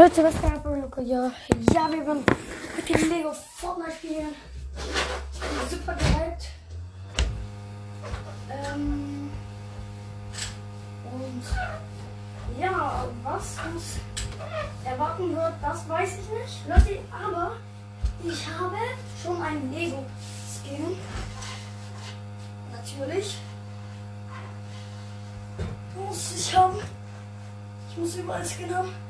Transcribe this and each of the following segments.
Leute, was geht ab? Ja, ja, wir werden mit dem Lego Fortnite spielen. Ich bin super gehypt. Ähm, und ja, was uns erwarten wird, das weiß ich nicht. Leute, aber ich habe schon einen Lego Skin. Natürlich. Muss ich haben. Ich muss überall Skin haben.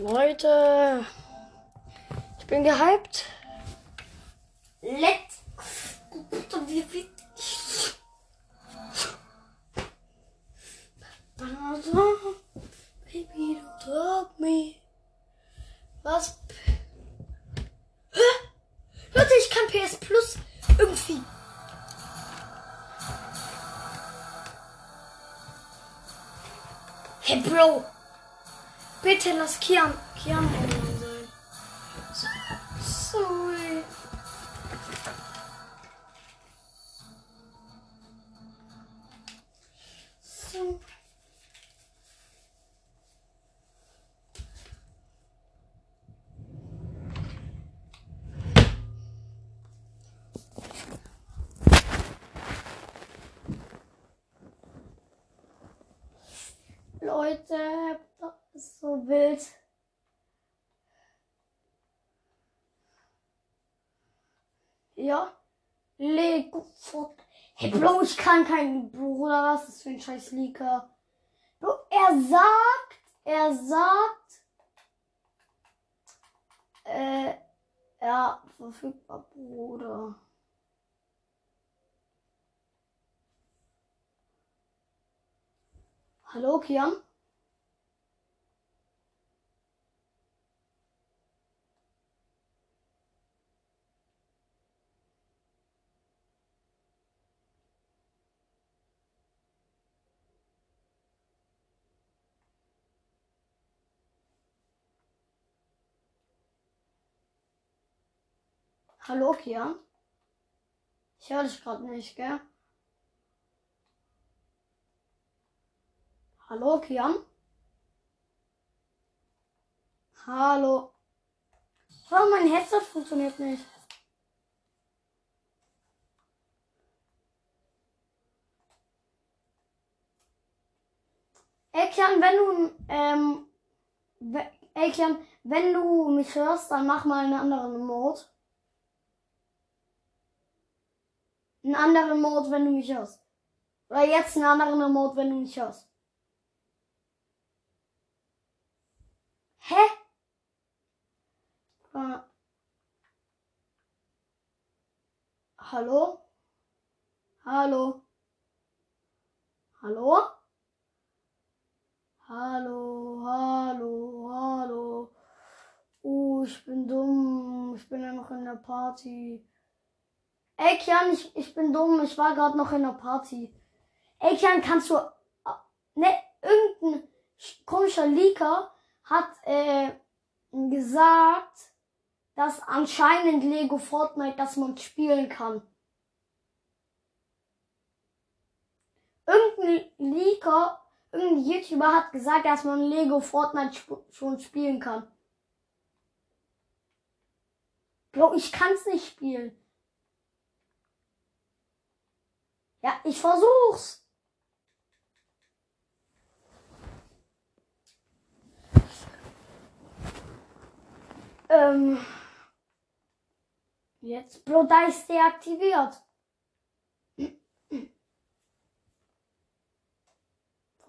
Leute, ich bin gehypt. Kian, Kian online sein. So- Sorry. So. Leute, so wild. Ja. Lego Fort. Hey Bro, ich kann keinen Bruder. Was ist das für ein scheiß Leaker? Bro, er sagt, er sagt, äh, ja, verfügbar, Bruder. Hallo, Kian? Hallo, Kian? Ich höre dich gerade nicht, gell? Hallo, Kian? Hallo? Oh, mein Headset funktioniert nicht. Ey, Kian, wenn du, ähm, ey, Kian, wenn du mich hörst, dann mach mal einen anderen Mode. Einen anderen Mode, wenn du mich hörst. Oder jetzt einen anderen Mode, wenn du mich hörst. Hä? Äh. Hallo? Hallo? Hallo? Hallo, hallo, hallo. Uh, ich bin dumm. Ich bin ja noch in der Party. Ey, Kian, ich, ich bin dumm. Ich war gerade noch in der Party. Ey, Kian, kannst du. Ne, irgendein sch- komischer Leaker hat äh, gesagt, dass anscheinend Lego Fortnite, dass man spielen kann. Irgendein Leaker, irgendein YouTuber hat gesagt, dass man Lego Fortnite sp schon spielen kann. Bro, ich kann's nicht spielen. Ja, ich versuch's. Ähm. Jetzt, ist deaktiviert.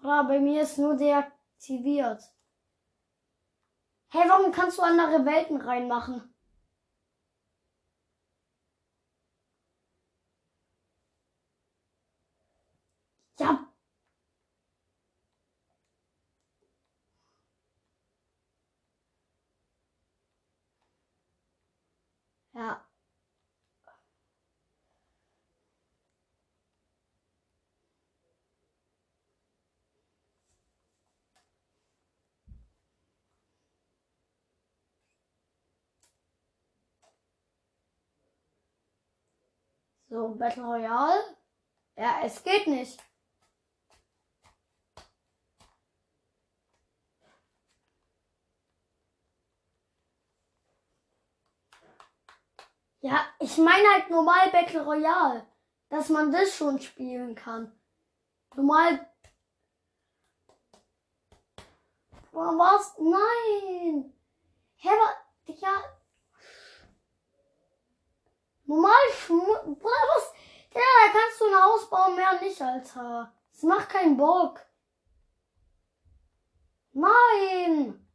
Bra, bei mir ist nur deaktiviert. Hey, warum kannst du andere Welten reinmachen? Ja. Ja. So, Battle Royale. Ja, es geht nicht. Ja, ich meine halt normal Battle Royale. Dass man das schon spielen kann. Normal. Was? Nein! Hä, was? Digga. Normal Schmutz. Bruder, was? Ja, da kannst du ein Haus bauen, mehr nicht, Alter. Das macht keinen Bock. Nein!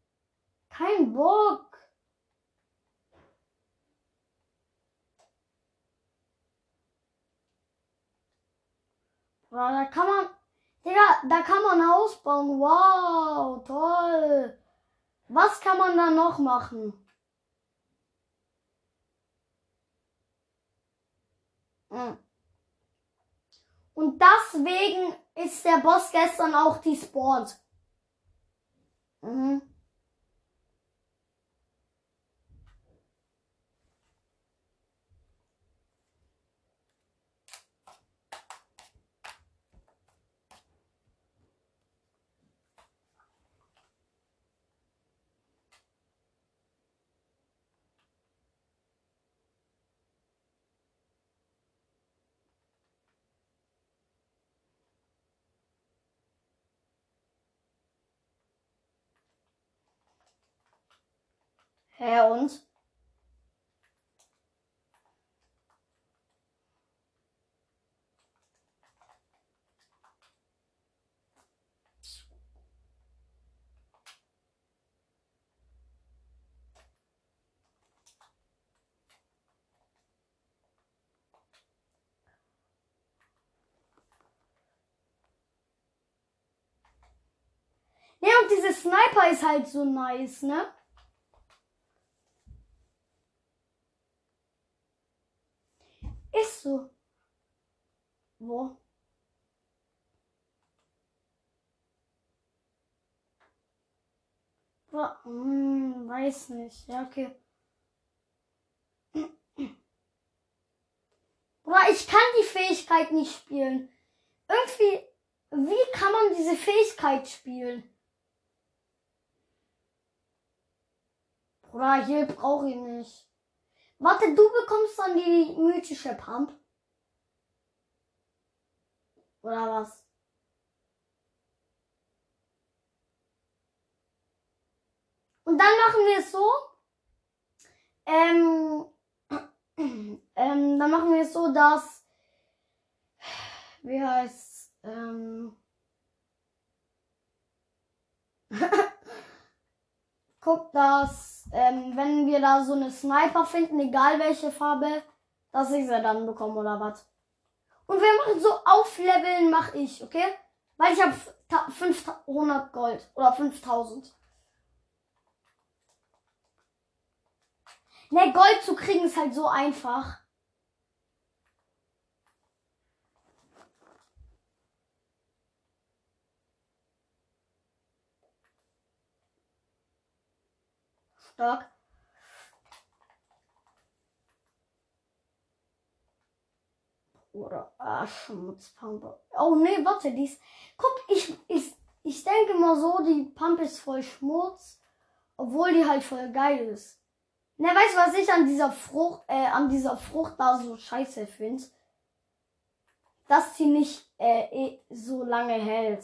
Kein Bock. Boah, da kann man. Digga, da kann man ein Haus bauen. Wow, toll. Was kann man da noch machen? Hm. Und deswegen ist der Boss gestern auch despawned. Mhm. Hä, und? Ja, und diese Sniper ist halt so nice, ne? Ist so. Wo? Boah, hm, weiß nicht. Ja, okay. Boah, ich kann die Fähigkeit nicht spielen. Irgendwie, wie kann man diese Fähigkeit spielen? Bruder, hier brauche ich nicht. Warte, du bekommst dann die mythische Pump. Oder was? Und dann machen wir es so. Ähm, ähm, dann machen wir es so, dass. Wie heißt ähm, Guck, dass, ähm, wenn wir da so eine Sniper finden, egal welche Farbe, dass ich sie dann bekomme oder was. Und wir machen so aufleveln, mach ich, okay? Weil ich habe 500 Gold oder 5000. Ne, Gold zu kriegen ist halt so einfach. Stark. Oder ah, Schmutzpampe. Oh nee, warte, die ist. Guck, ich, ich, ich denke mal so, die Pumpe ist voll Schmutz. Obwohl die halt voll geil ist. Ne, weißt du, was ich an dieser Frucht, äh, an dieser Frucht da so scheiße finde? Dass sie nicht äh, eh so lange hält.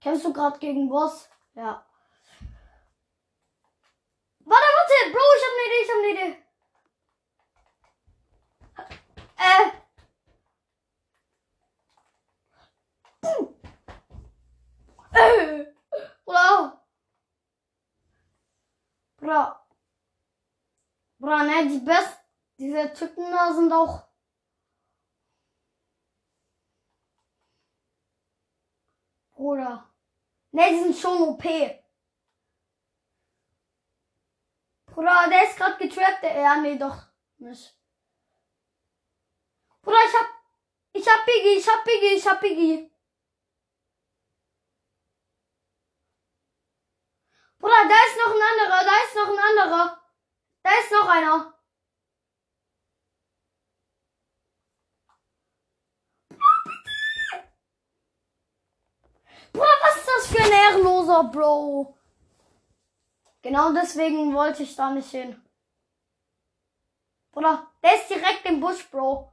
Kämpfst du gerade gegen Boss? Ja. Warte, warte, Bro, ich hab eine Idee, ich hab eine Idee. Äh. Äh. Bro. Bro. Bro, ne, die Best, diese Typen da sind auch Bruder. Ne, die sind schon OP. Bruder, der ist gerade getrappt. Ja, nee, doch nicht. Bruder, ich hab. Ich hab Biggie, ich hab Biggie, ich hab Biggie. Bruder, da ist noch ein anderer, da ist noch ein anderer. Da ist noch einer. Bruder, was ist das für ein ehrenloser Bro? Genau deswegen wollte ich da nicht hin. Bruder, der ist direkt im Busch, Bro.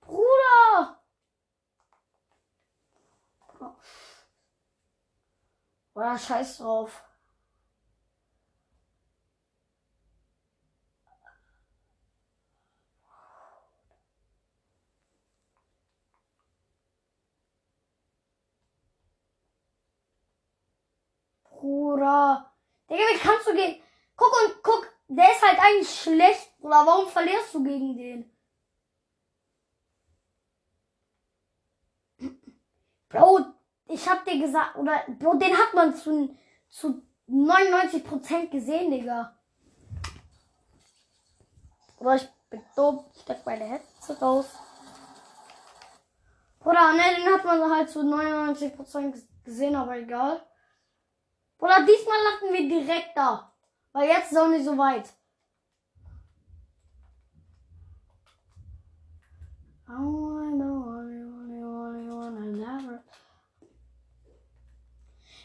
Bruder! Bruder, scheiß drauf. Bruder. Digga, wie kannst du gegen. Guck und guck, der ist halt eigentlich schlecht, Bruder. Warum verlierst du gegen den? Bro, ich hab dir gesagt, oder, Bro, den hat man zu, zu 99% gesehen, Digga. Oder ich bin dumm, ich steck meine Hetze raus. Bruder, ne, den hat man halt zu 99% gesehen, aber egal. Oder diesmal landen wir direkt da. Weil jetzt ist auch nicht so weit.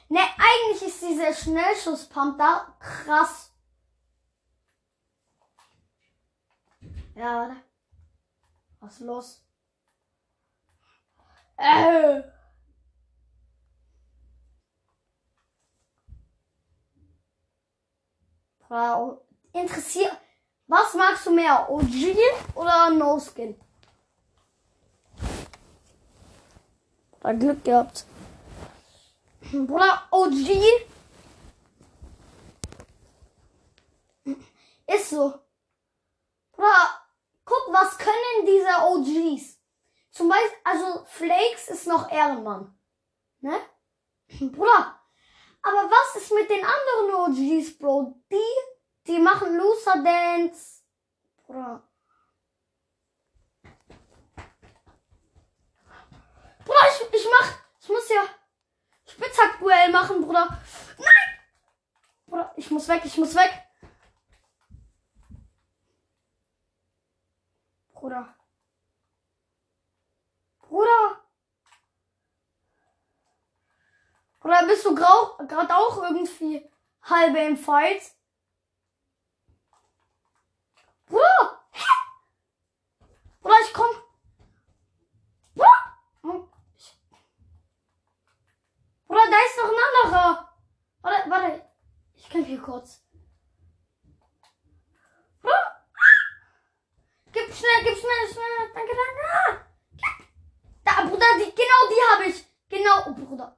Ne, eigentlich ist dieser Schnellschusspump da krass. Ja, warte. Was ist los? Äh. Wow. Interessiert. Was magst du mehr? OG oder No Skin? Da Glück gehabt. Bruder, OG ist so. Bruder, guck, was können diese OGs? Zum Beispiel, also Flakes ist noch Ehrenmann. Ne? Bruder, aber was ist mit den anderen OGs, Bro? Die, die machen Loser Dance. Bruder. Bruder, ich, ich mach, ich muss ja Spitzhack-Duell machen, Bruder. Nein! Bruder, ich muss weg, ich muss weg. Bruder. Bruder. Oder bist du gerade auch irgendwie halbe im Fight? Bruder! Bruder, ich komm. Bruder! Bruder, da ist noch ein anderer. Warte, warte. Ich kämpfe hier kurz. Gib schnell, gib schnell, schnell. Danke, danke. Da, Bruder, die, genau die habe ich. Genau, oh, Bruder.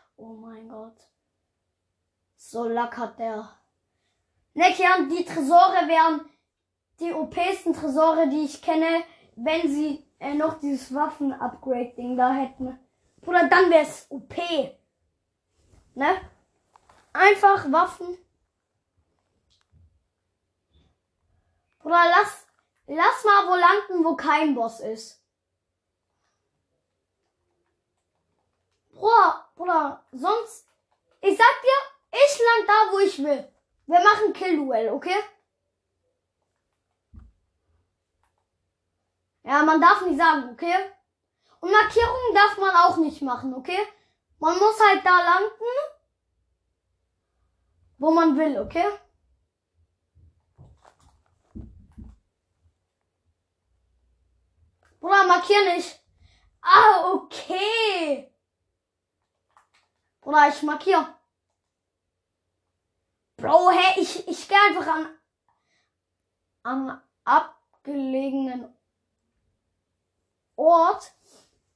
Oh mein Gott. So lackert der. Ne, Kian, die Tresore wären die OPsten Tresore, die ich kenne, wenn sie äh, noch dieses Waffen-Upgrade-Ding da hätten. Bruder, dann wär's OP. Ne? Einfach Waffen. Bruder, lass, lass mal wo landen, wo kein Boss ist. Bruder, Bruder, sonst. Ich sag dir, ich land da, wo ich will. Wir machen Kill-Duell, okay? Ja, man darf nicht sagen, okay? Und Markierungen darf man auch nicht machen, okay? Man muss halt da landen, wo man will, okay? Bruder, markier nicht. Ah, okay. Bruder, ich markier. Bro, hä, ich, ich gehe einfach an, an abgelegenen Ort.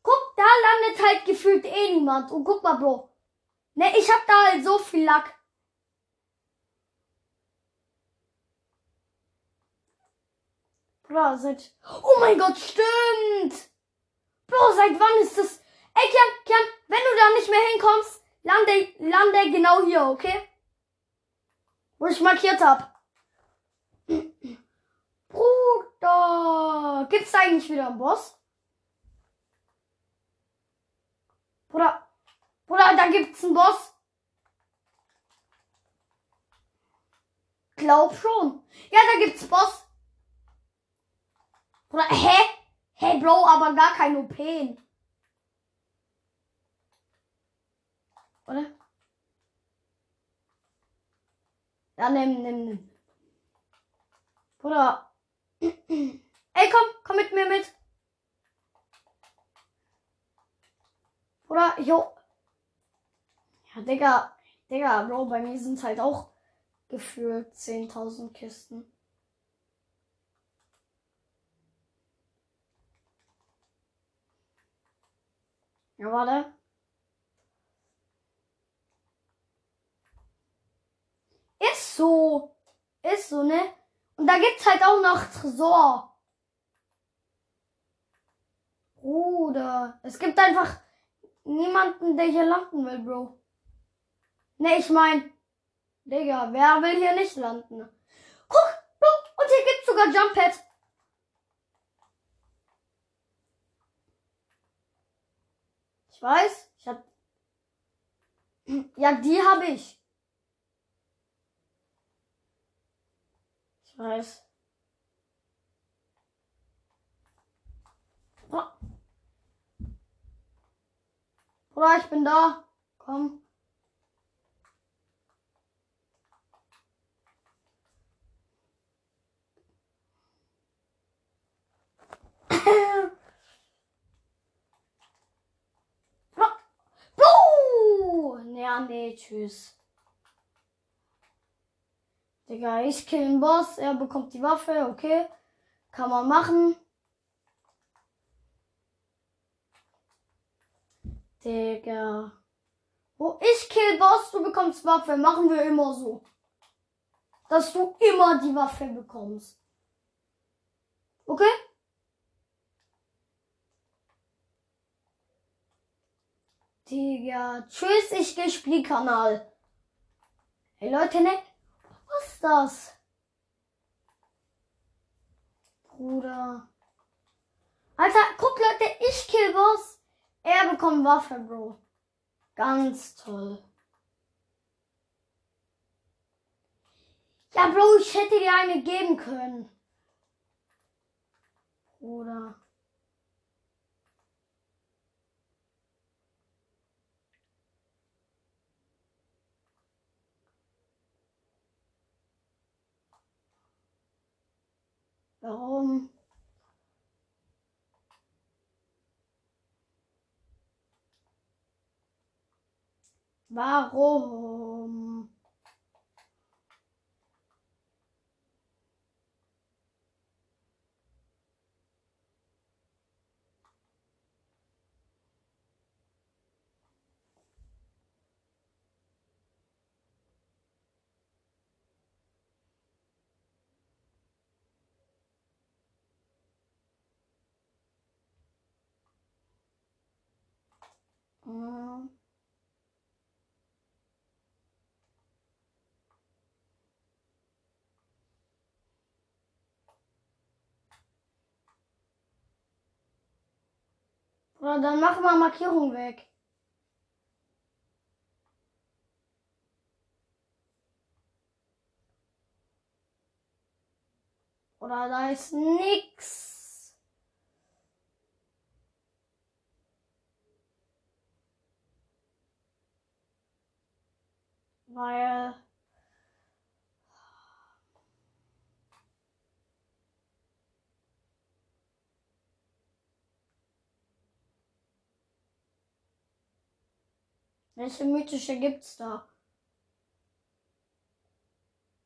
Guck, da landet halt gefühlt eh niemand. Und guck mal, Bro. Ne, ich hab da halt so viel Lack. Bro, seit. Oh mein Gott, stimmt! Bro, seit wann ist das? Ey, Kian, Kian, wenn du da nicht mehr hinkommst, lande, lande genau hier, okay? Wo ich markiert hab. Bruder, gibt's da eigentlich wieder einen Boss? Bruder, Bruder, da gibt's einen Boss. Glaub schon. Ja, da gibt's Boss. Bruder, hä? Hey, Bro, aber gar kein OP. Oder? Ja, nimm, nimm, nimm. Bruder. Ey, komm, komm mit mir mit. Bruder, jo. Ja, Digga. Digga, Bro, bei mir sind halt auch gefühlt 10.000 Kisten. Ja, warte. Ist so. Ist so, ne? Und da gibt's halt auch noch Tresor. Bruder. Es gibt einfach niemanden, der hier landen will, Bro. Ne, ich mein. Digga, wer will hier nicht landen? Guck, Bro, und hier gibt's sogar Jump Pad. Ich weiß, ich hab. Ja, die habe ich. Ich weiß. Bruder, ich bin da. Komm. Bro! Ja, nee, tschüss. Digga, ich kill den Boss, er bekommt die Waffe, okay. Kann man machen. Digga. Wo ich kill Boss, du bekommst Waffe. Machen wir immer so. Dass du immer die Waffe bekommst. Okay? Digga. Tschüss, ich geh Spielkanal. Hey Leute, ne? Was ist das? Bruder. Alter, guck Leute, ich kill Boss. Er bekommt Waffe, Bro. Ganz toll. Ja, Bro, ich hätte dir eine geben können. Bruder. Warum? Warum? Oder dann machen wir Markierung weg. Oder da ist nix. Weil. Welche mythische gibt's da?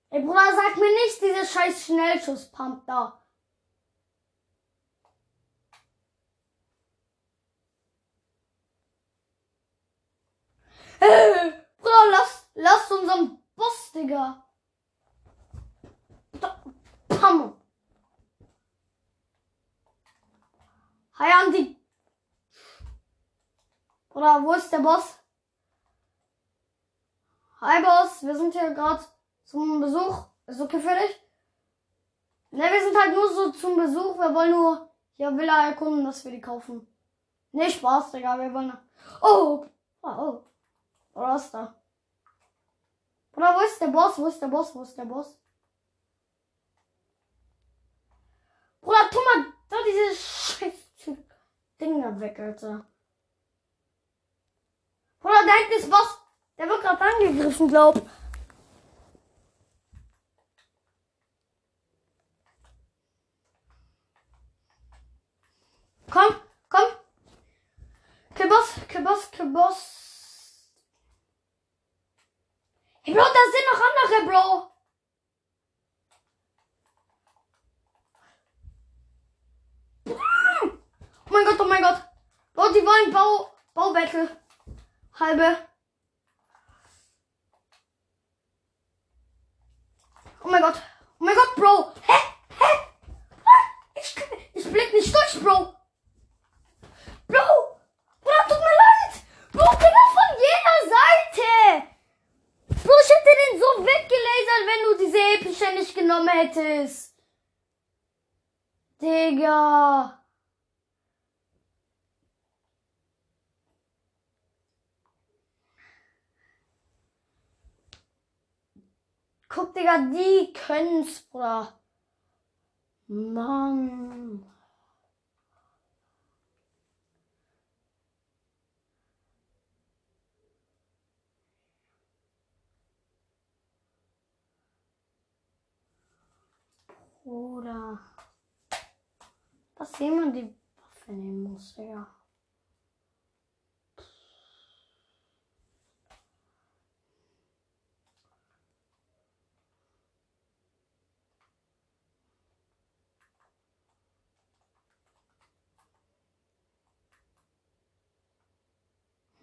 Ey Bruder, sag mir nicht diese scheiß Schnellschusspump da. Bruder, lass, lass unseren Boss, Digga. Pam. Hi, Andi. Bruder, wo ist der Boss? Hi, Boss. Wir sind hier gerade zum Besuch. Ist okay für dich? Ne, wir sind halt nur so zum Besuch. Wir wollen nur hier Villa erkunden, dass wir die kaufen. Ne, Spaß, Digga. Wir wollen. Oh! Oh, oh. Oder wo ist der Boss? Wo ist der Boss? Wo ist der Boss? Bruder, tu mal da diese scheiß Dinger weg, Alter. Bruder, da hinten ist Boss. Der wird gerade angegriffen, glaub. Komm, komm. Kiboss, Kiboss, Kiboss. Hey, Bro, da andere, Bro. Oh mein Gott, oh mein Gott. Bro, die wollen Bau, Baubattle. Halbe. Oh mein Gott. Oh mein Gott, Bro. Hä? Hä? Ich, ich blick nicht durch. Bro. Bruder, tut mir leid. Bro, Digga, von jeder Seite. Bro, ich hätte den so weggelasert, wenn du diese epische nicht genommen hättest. Digga. Guck, Digga, die können's, Bruder. Mann. Bruder. Dass jemand die Waffe nehmen muss, Digga.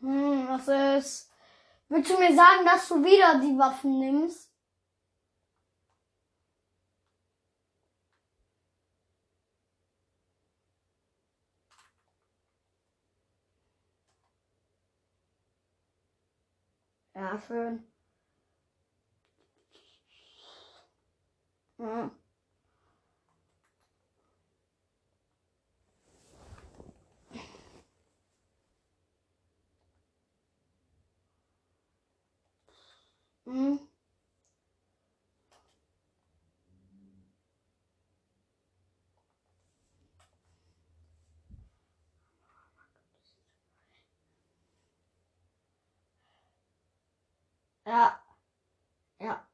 Hm, was ist? Willst du mir sagen, dass du wieder die Waffen nimmst? Ja, schön. Hm. Ja. Ja.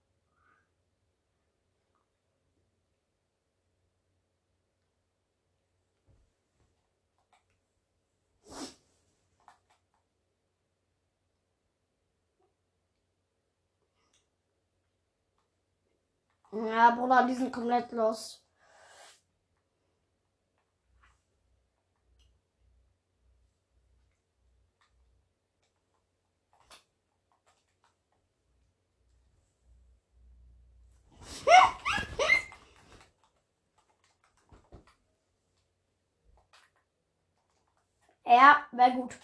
Ja, Bruder, die sind komplett los. Ja, wäre gut.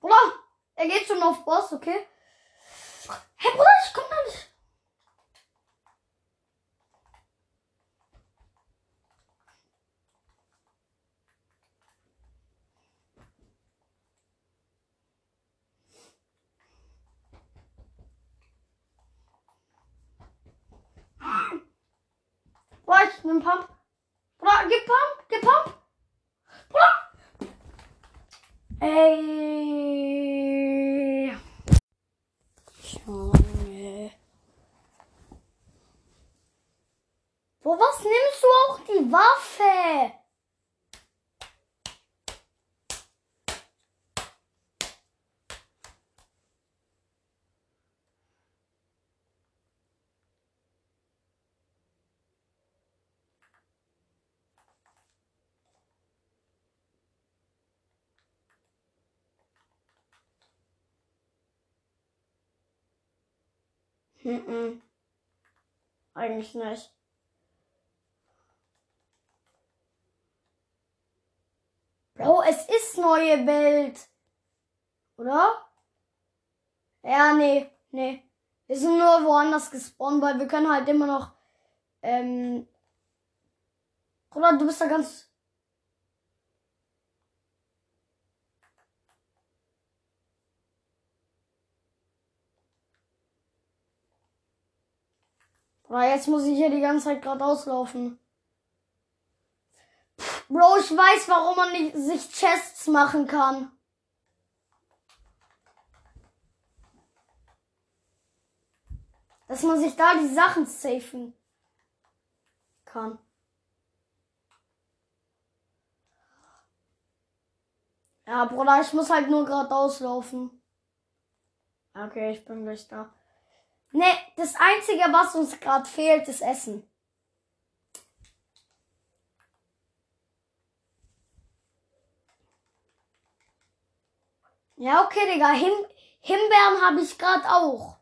Bruder, er geht schon auf Boss, okay? Hä, Bruder, ich komm da nicht. Pump, nimm Pump. Bruder, gib Pump, gib Pump. Bruder. Ey. Junge. Wo was nimmst du auch die Waffe? Mhm. Eigentlich nicht. Bro, es ist neue Welt. Oder? Ja, nee, nee. Wir sind nur woanders gespawnt, weil wir können halt immer noch. Ähm. Oder du bist da ganz. Oder jetzt muss ich hier die ganze Zeit gerade auslaufen. Bro, ich weiß, warum man nicht sich Chests machen kann. Dass man sich da die Sachen safen kann. Ja, Bruder, ich muss halt nur gerade auslaufen. Okay, ich bin gleich da. Ne, das Einzige, was uns gerade fehlt, ist Essen. Ja, okay, Digga. Him Himbeeren habe ich gerade auch.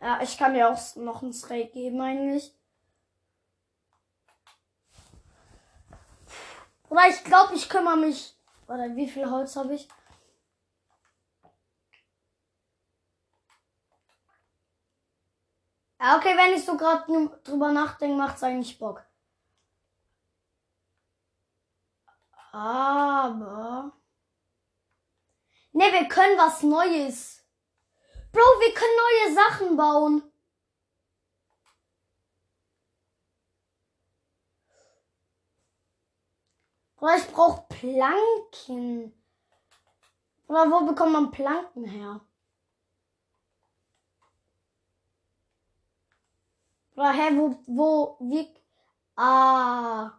Ja, ich kann dir auch noch ein Steak geben eigentlich. Oder ich glaube, ich kümmere mich. Oder wie viel Holz habe ich? Ja, okay, wenn ich so gerade drüber nachdenke, macht es eigentlich Bock. Aber. Ne, wir können was Neues. Bro, wir können neue Sachen bauen. Oder ich brauche Planken. Oder wo bekommt man Planken her? Oder hä, wo, wo, wie? Ah.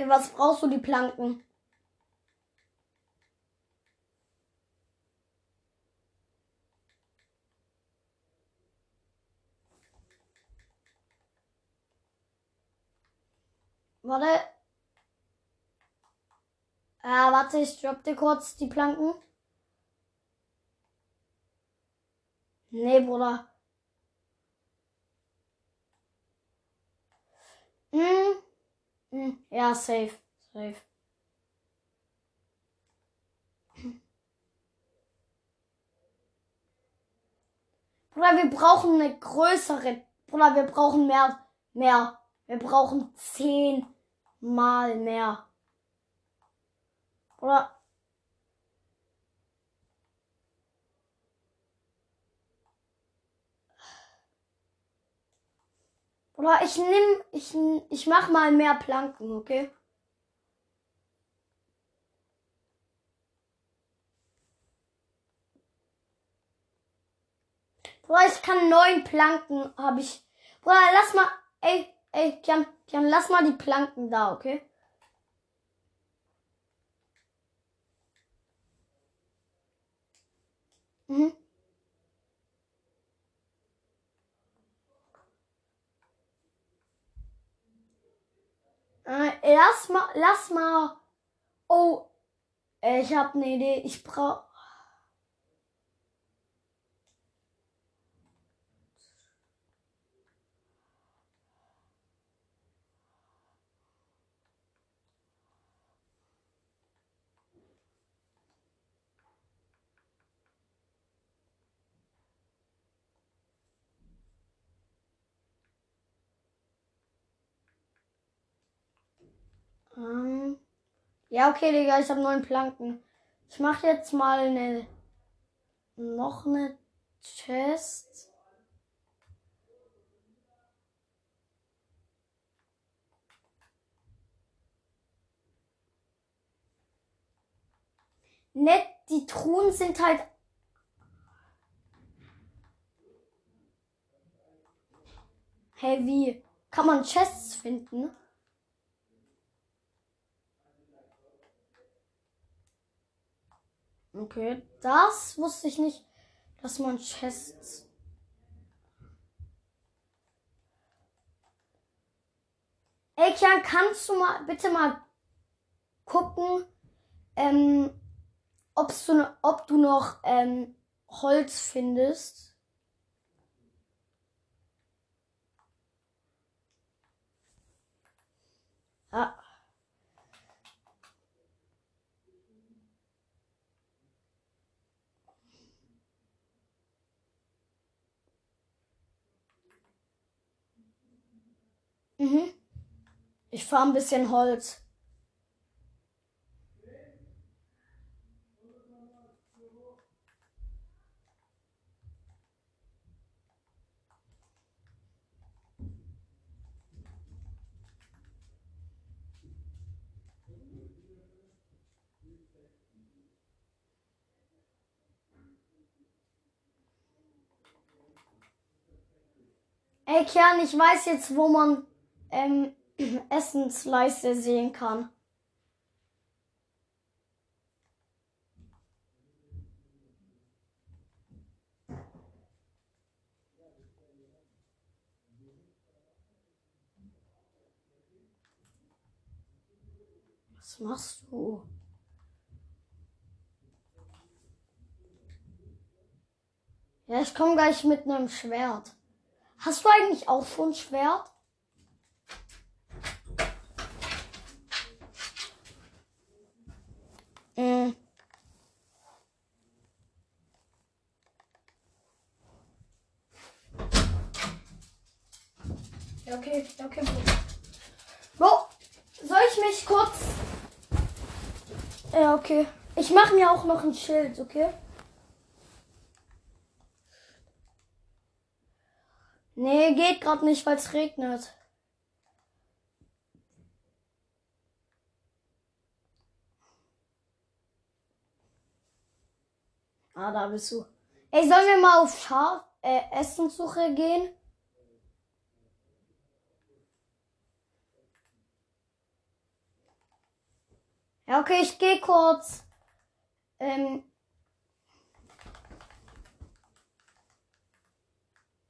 Für was brauchst du die Planken? Warte. Ah, warte, ich drop dir kurz die Planken. Nee, Bruder. Hm. Hm. Ja, safe. Safe. Bruder, wir brauchen eine größere. Bruder, wir brauchen mehr. Mehr. Wir brauchen zehn mal mehr. Oder Oder ich nimm, ich, ich mach mal mehr Planken, okay? Boah, ich kann neun Planken, habe ich. Boah, lass mal, ey, ey, Kian, Kian, lass mal die Planken da, okay? Mhm. Äh, lass mal, lass mal. Oh, ich habe eine Idee. Ich brauche. Ähm, ja, okay, Digga, ich habe neun Planken. Ich mache jetzt mal eine noch eine Chest. Nett, die Truhen sind halt Hey, wie? Kann man Chests finden? Okay, das wusste ich nicht, dass man Chests. Ey, Kian, kannst du mal bitte mal gucken, ähm, ob's du, ob du noch ähm, Holz findest? Ah. Mhm. Ich fahre ein bisschen Holz. Ey, Kern, ich weiß jetzt, wo man ähm, Essensleiste sehen kann. Was machst du? Ja, ich komme gleich mit einem Schwert. Hast du eigentlich auch so ein Schwert? Mm. Ja, okay. Bro, soll ich mich kurz. Ja, okay. Ich mache mir auch noch ein Schild, okay? Nee, geht gerade nicht, weil es regnet. Ah, da bist du. Ey, sollen wir mal auf Schaf äh, Essenssuche gehen? Ja, okay, ich gehe kurz. Ähm,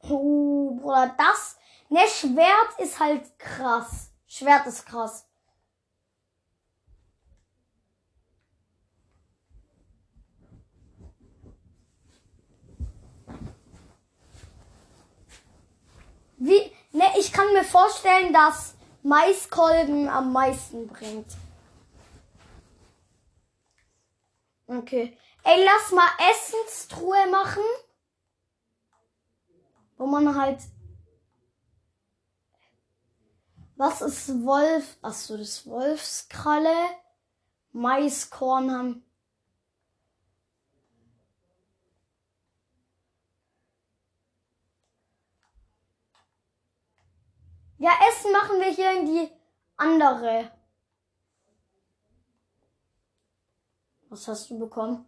Oh, Bruder, das. Ne, Schwert ist halt krass. Schwert ist krass. Wie, ne, ich kann mir vorstellen, dass Maiskolben am meisten bringt. Okay. Ey, lass mal Essenstruhe machen wo man halt. Was ist Wolf? Achso, das Wolfskralle. Maiskorn haben. Ja, Essen machen wir hier in die andere. Was hast du bekommen?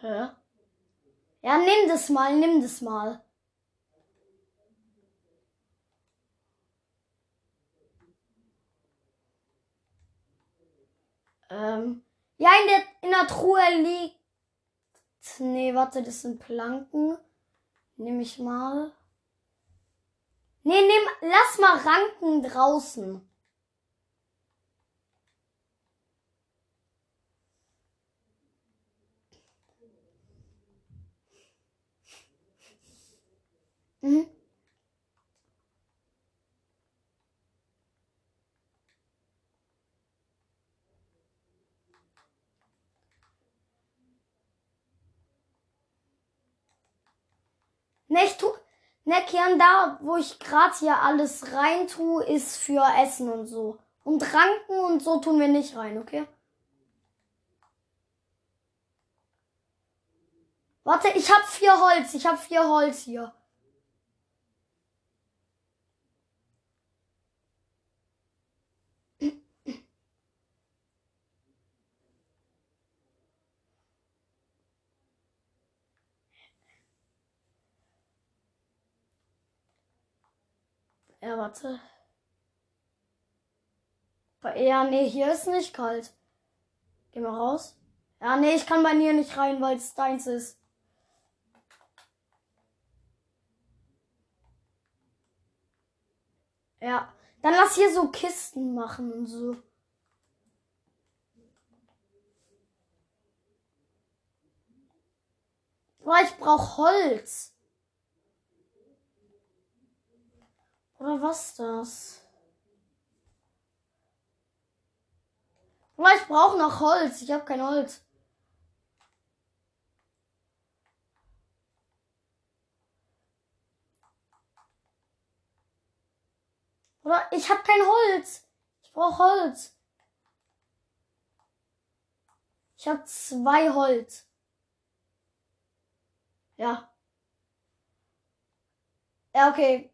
Hä? Ja, nimm das mal, nimm das mal. Ähm, ja, in der, in der Truhe liegt. Nee, warte, das sind Planken. Nimm ich mal. Nee, nimm, lass mal Ranken draußen. Mhm. Ne, ich tu. Ne, Kian, da, wo ich gerade hier alles rein tue, ist für Essen und so. Und Ranken und so tun wir nicht rein, okay? Warte, ich hab vier Holz. Ich hab vier Holz hier. Ja, warte. Ja, nee, hier ist nicht kalt. Geh mal raus. Ja, nee, ich kann bei mir nicht rein, weil es deins ist. Ja, dann lass hier so Kisten machen und so. Boah, ich brauch Holz. Oder was das? Ich brauche noch Holz. Ich habe kein Holz. Oder ich habe kein Holz. Ich brauche Holz. Ich habe zwei Holz. Ja. Ja, okay.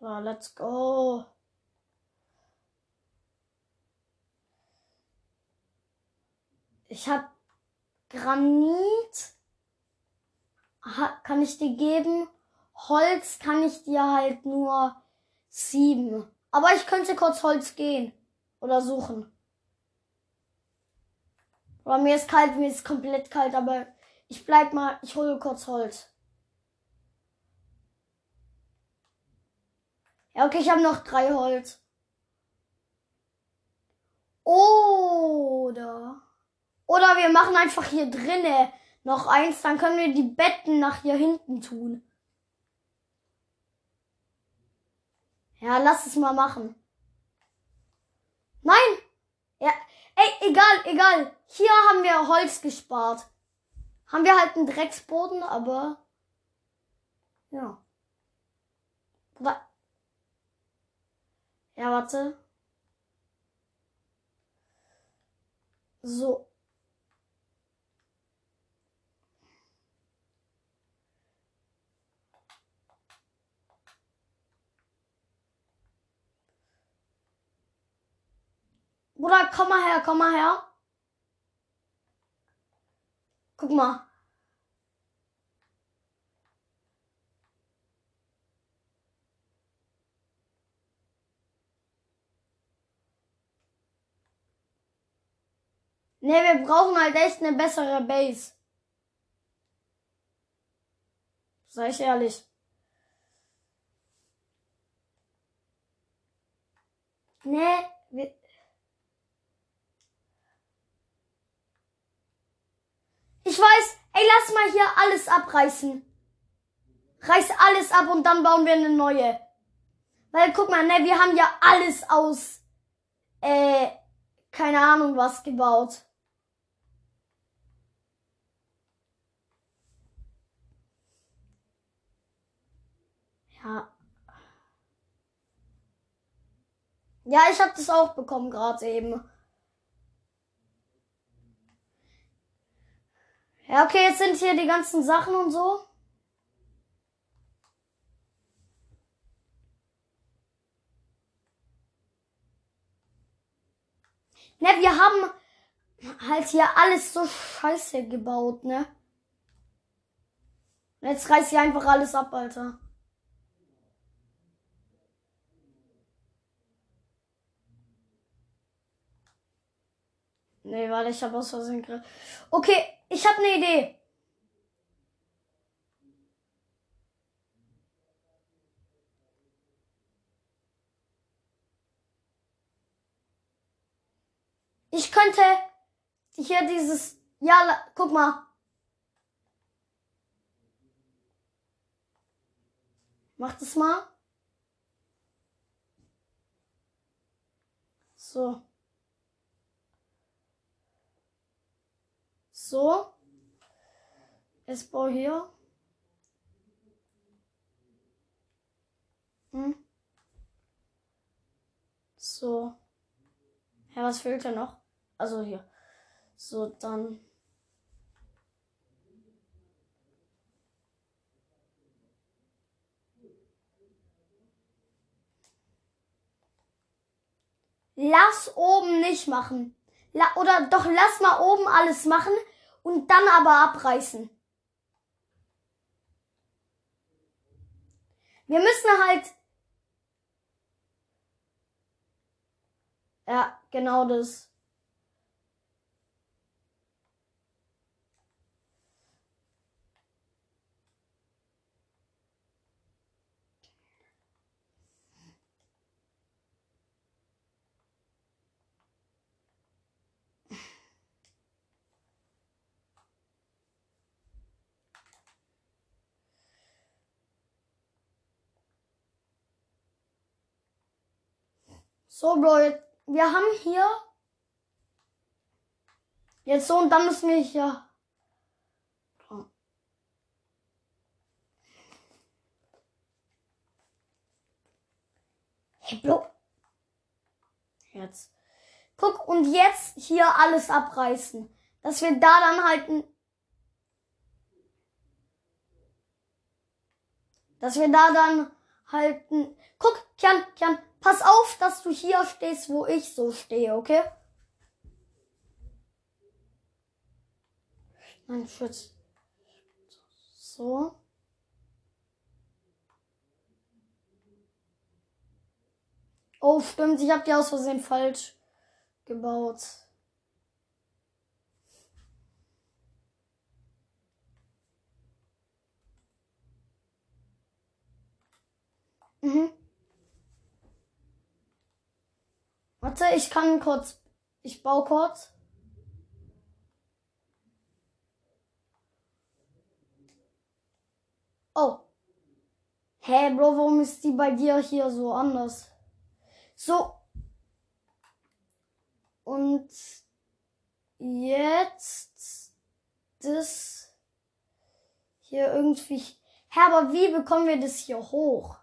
So, let's go. Ich habe Granit. kann ich dir geben. Holz kann ich dir halt nur sieben. Aber ich könnte kurz Holz gehen. Oder suchen. Aber mir ist kalt, mir ist komplett kalt, aber ich bleib mal, ich hole kurz Holz. Ja, okay, ich habe noch drei Holz. Oder. Oder wir machen einfach hier drinne noch eins, dann können wir die Betten nach hier hinten tun. Ja, lass es mal machen. Nein! Ja, ey, egal, egal. Hier haben wir Holz gespart. Haben wir halt einen Drecksboden, aber. Ja. Ja, warte. So. Bruder, komm mal her, komm mal her. Guck mal. Ne, wir brauchen halt echt eine bessere Base. Sei ich ehrlich. Ne, wir. Ich weiß, ey, lass mal hier alles abreißen. Reiß alles ab und dann bauen wir eine neue. Weil guck mal, ne, wir haben ja alles aus, äh, keine Ahnung was gebaut. Ja. Ja, ich habe das auch bekommen gerade eben. Ja, okay, jetzt sind hier die ganzen Sachen und so. Ne, wir haben halt hier alles so scheiße gebaut, ne? Jetzt reiß ich einfach alles ab, Alter. Nee, warte, ich habe aus Versehen gerade. Okay, ich habe eine Idee. Ich könnte hier dieses. Ja, guck mal. Mach das mal. So. So. S-Bau hier. Hm. So. Ja, was fehlt da noch? Also hier. So, dann. Lass oben nicht machen. La oder doch lass mal oben alles machen und dann aber abreißen. Wir müssen halt. Ja, genau das. So, Bro, wir haben hier jetzt so und dann müssen wir hier. Hey, Bro. Jetzt. Guck, und jetzt hier alles abreißen. Dass wir da dann halt Dass wir da dann halten. Guck, Kian, Kian, Pass auf, dass du hier stehst, wo ich so stehe, okay? Nein, Schutz. So. Oh, stimmt, ich habe die aus Versehen falsch gebaut. Mhm. Warte, ich kann kurz. Ich baue kurz. Oh. Hä, hey, Bro, warum ist die bei dir hier so anders? So. Und jetzt das hier irgendwie. Hä, aber wie bekommen wir das hier hoch?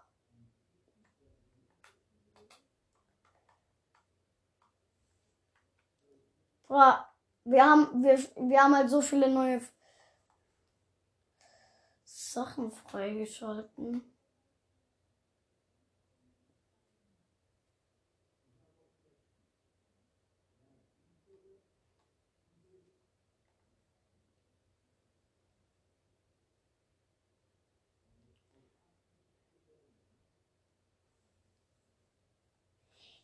Wir haben, wir, wir haben halt so viele neue Sachen freigeschalten.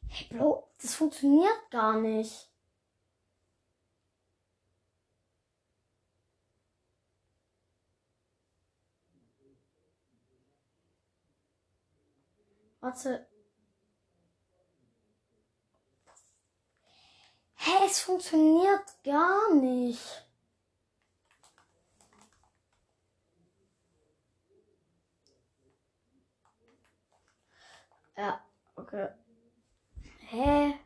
Hey Bro, das funktioniert gar nicht. Warte. Hä, es funktioniert gar nicht. Ja, okay. Hä?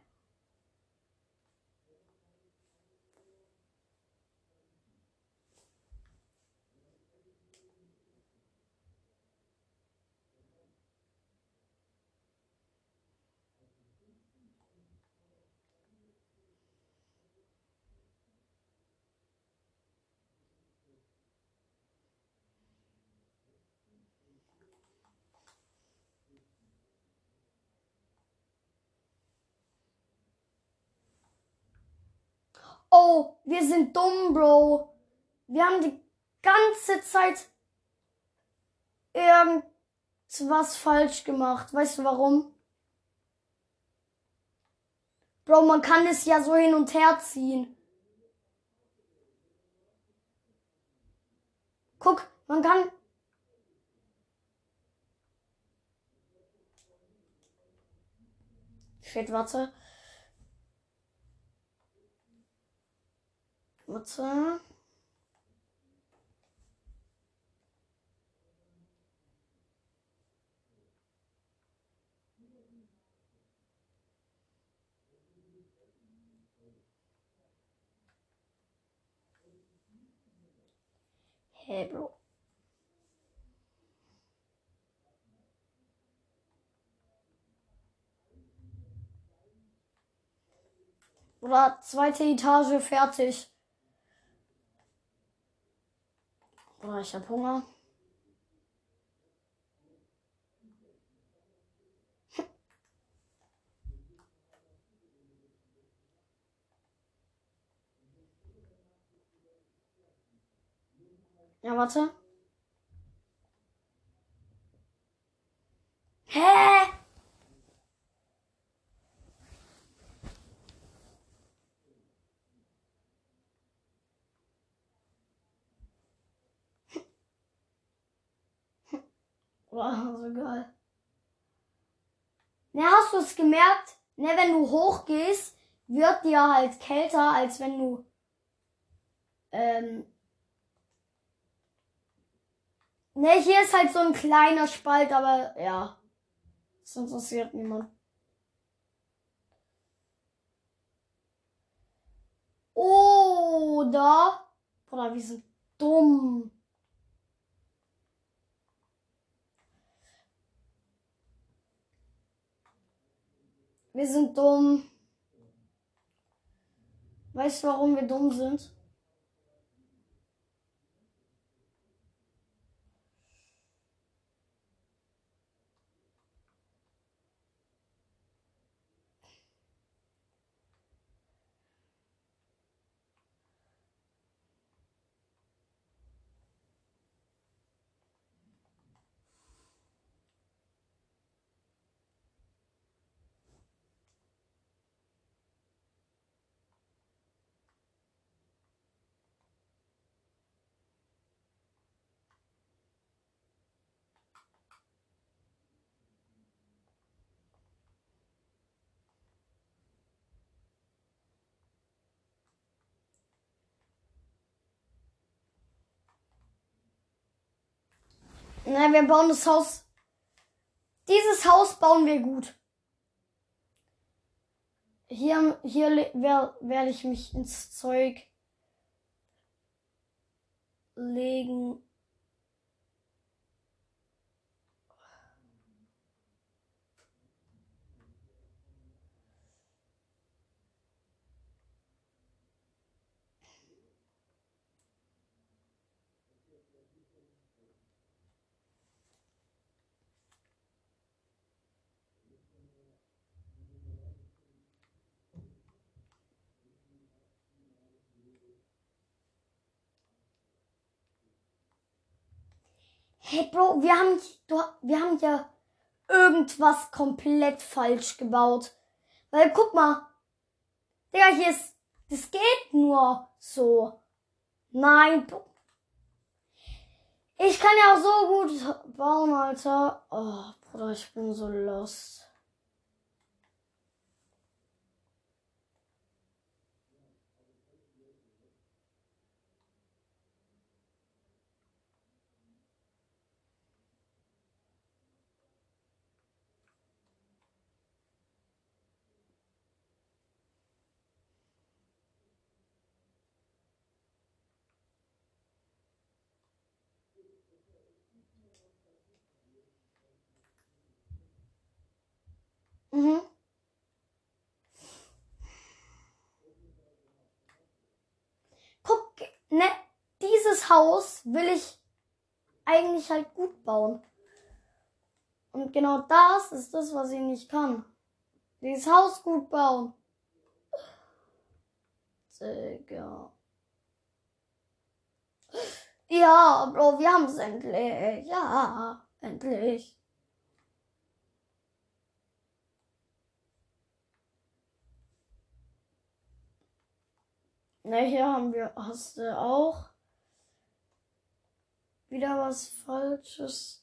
Oh, wir sind dumm, Bro. Wir haben die ganze Zeit irgendwas falsch gemacht. Weißt du warum? Bro, man kann es ja so hin und her ziehen. Guck, man kann. Shit, warte. Mutter. Hey, Bro. Oder zweite Etage fertig. Boah, ich hab Hunger. Ja, warte. Hä? Boah, so geil. Ne, hast du es gemerkt? Ne, wenn du hochgehst, wird dir halt kälter, als wenn du ähm, Ne, hier ist halt so ein kleiner Spalt, aber ja. Das interessiert niemand. Oder. Oder wir sind dumm. Wir sind dumm. Weißt du, warum wir dumm sind? Na, wir bauen das Haus. Dieses Haus bauen wir gut. Hier, hier werde ich mich ins Zeug legen. Hey Bro, wir haben, wir haben ja irgendwas komplett falsch gebaut. Weil guck mal. Digga, hier ist. Das geht nur so. Nein. Ich kann ja auch so gut bauen, Alter. Oh, Bruder, ich bin so lost. Mhm. Guck, ne, dieses Haus will ich eigentlich halt gut bauen. Und genau das ist das, was ich nicht kann. Dieses Haus gut bauen. Digga. Ja, Bro, wir haben es endlich. Ja, endlich. Na, hier haben wir, hast du auch wieder was Falsches.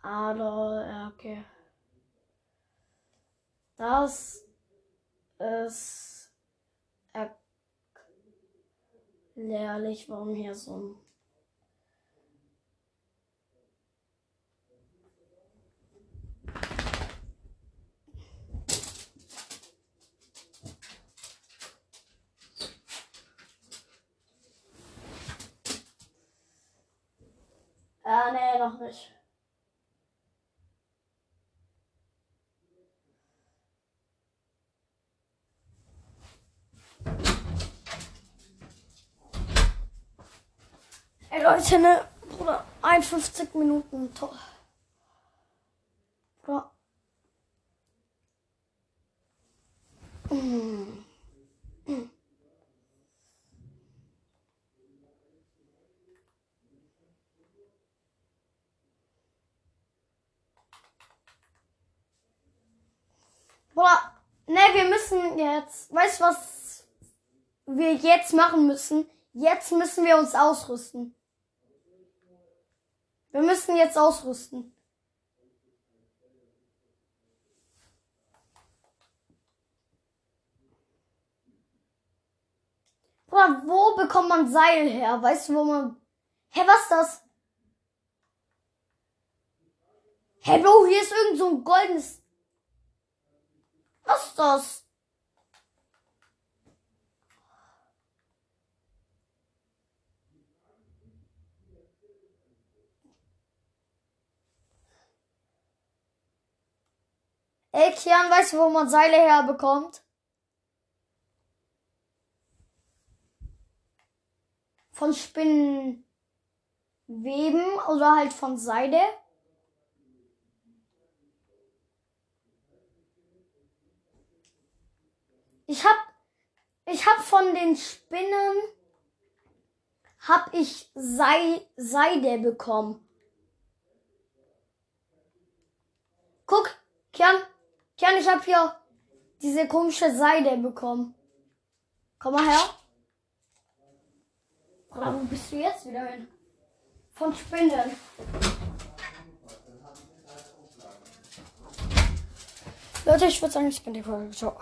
Ah, okay. Das ist erklärlich, warum hier so ein Ja, nee, noch nicht. Ey Leute, ne, Bruder, 51 Minuten. Toll. Bruder. Mm. Mm. Boah, ne, wir müssen jetzt, weißt du, was wir jetzt machen müssen? Jetzt müssen wir uns ausrüsten. Wir müssen jetzt ausrüsten. Bruder, wo bekommt man Seil her? Weißt du, wo man... Hä, was ist das? Hä, hey, Bro, hier ist irgend so ein goldenes... Was ist das? Ey, Kian, weißt du, wo man Seile herbekommt? Von Spinnenweben oder halt von Seide. Ich hab, ich hab von den Spinnen, hab ich Sei, Seide bekommen. Guck, Kian, Kian, ich hab hier diese komische Seide bekommen. Komm mal her. Oder wo bist du jetzt wieder hin? Von Spinnen. Leute, ich würde sagen, ich bin die Folge. Ciao.